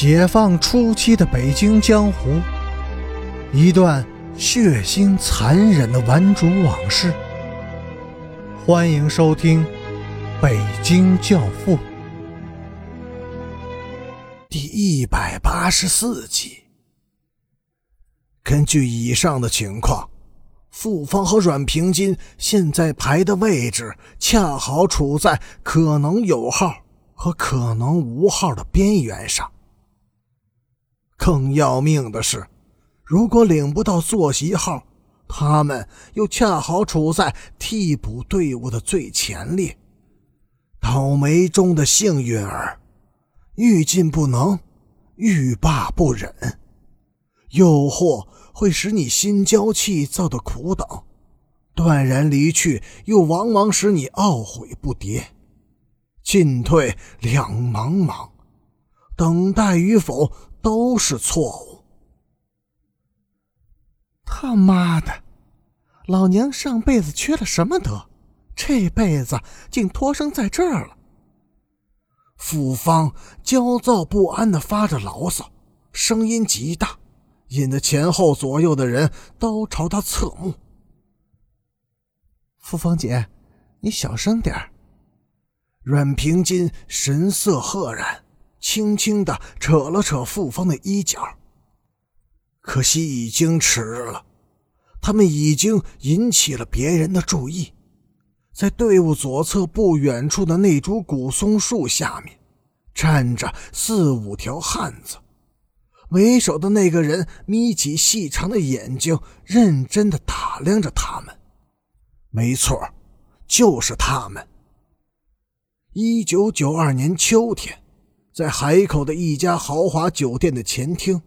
解放初期的北京江湖，一段血腥残忍的顽主往事。欢迎收听《北京教父》第一百八十四集。根据以上的情况，傅方和阮平金现在排的位置恰好处在可能有号和可能无号的边缘上。更要命的是，如果领不到坐席号，他们又恰好处在替补队伍的最前列。倒霉中的幸运儿，欲进不能，欲罢不忍。诱惑会使你心焦气躁的苦等，断然离去又往往使你懊悔不迭。进退两茫茫，等待与否。都是错误。他妈的，老娘上辈子缺了什么德，这辈子竟托生在这儿了。傅芳焦躁不安的发着牢骚，声音极大，引得前后左右的人都朝他侧目。傅芳姐，你小声点阮平金神色赫然。轻轻的扯了扯傅芳的衣角，可惜已经迟了，他们已经引起了别人的注意。在队伍左侧不远处的那株古松树下面，站着四五条汉子。为首的那个人眯起细长的眼睛，认真的打量着他们。没错，就是他们。一九九二年秋天。在海口的一家豪华酒店的前厅，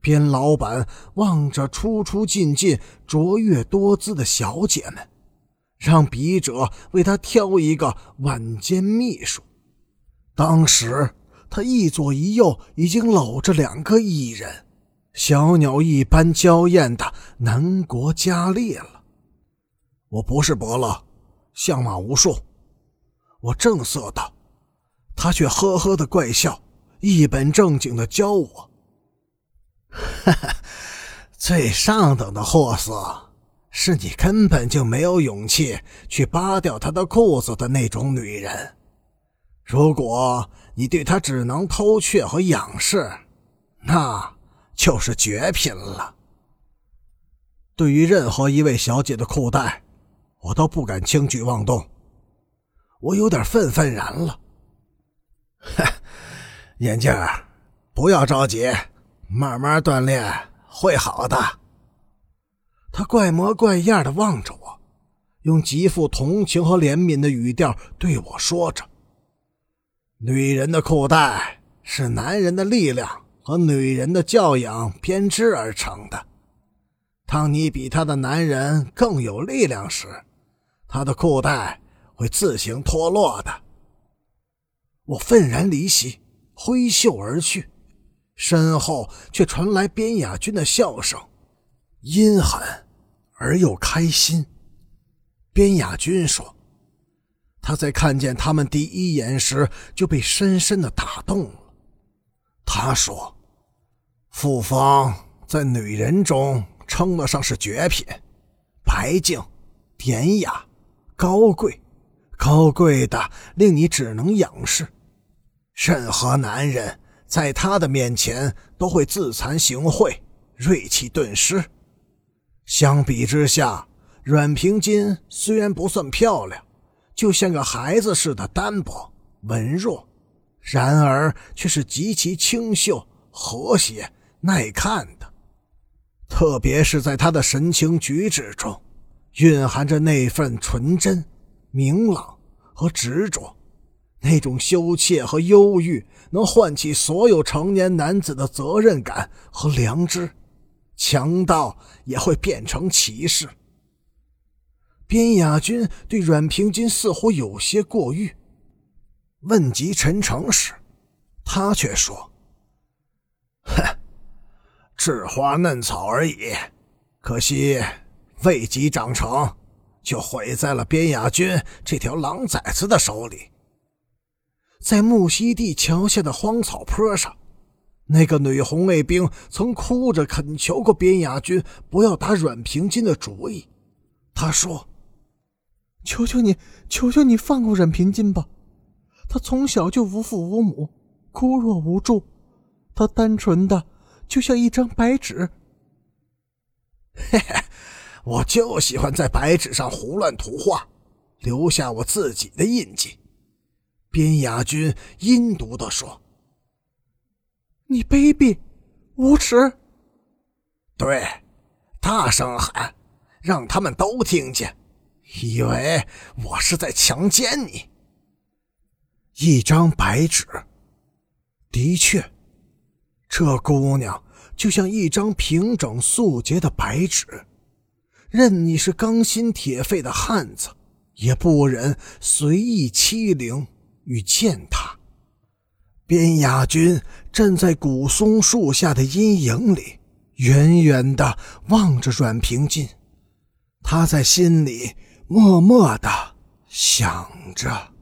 边老板望着出出进进、卓越多姿的小姐们，让笔者为他挑一个晚间秘书。当时他一左一右已经搂着两个艺人，小鸟一般娇艳的南国佳丽了。我不是伯乐，相马无数。我正色道。他却呵呵的怪笑，一本正经的教我：“哈哈，最上等的货色，是你根本就没有勇气去扒掉他的裤子的那种女人。如果你对他只能偷窃和仰视，那就是绝品了。对于任何一位小姐的裤带，我都不敢轻举妄动。我有点愤愤然了。”眼镜儿，不要着急，慢慢锻炼会好的。他怪模怪样的望着我，用极富同情和怜悯的语调对我说着：“女人的裤带是男人的力量和女人的教养编织而成的。当你比他的男人更有力量时，他的裤带会自行脱落的。”我愤然离席，挥袖而去，身后却传来边雅君的笑声，阴狠而又开心。边雅君说：“他在看见他们第一眼时就被深深的打动了。”他说：“傅芳在女人中称得上是绝品，白净、典雅、高贵，高贵的令你只能仰视。”任何男人在她的面前都会自惭形秽，锐气顿失。相比之下，阮平金虽然不算漂亮，就像个孩子似的单薄文弱，然而却是极其清秀、和谐、耐看的。特别是在她的神情举止中，蕴含着那份纯真、明朗和执着。那种羞怯和忧郁，能唤起所有成年男子的责任感和良知，强盗也会变成骑士。边雅君对阮平金似乎有些过誉，问及陈诚时，他却说：“哼，稚花嫩草而已，可惜未及长成，就毁在了边雅君这条狼崽子的手里。”在木樨地桥下的荒草坡上，那个女红卫兵曾哭着恳求过边雅军不要打阮平金的主意。他说：“求求你，求求你放过阮平金吧！他从小就无父无母，孤弱无助，他单纯的就像一张白纸。嘿嘿，我就喜欢在白纸上胡乱涂画，留下我自己的印记。”边雅君阴毒的说。你卑鄙，无耻！对，大声喊，让他们都听见，以为我是在强奸你。一张白纸，的确，这姑娘就像一张平整素洁的白纸，任你是钢心铁肺的汉子，也不忍随意欺凌与践踏。边雅君站在古松树下的阴影里，远远的望着阮平进，他在心里默默的想着。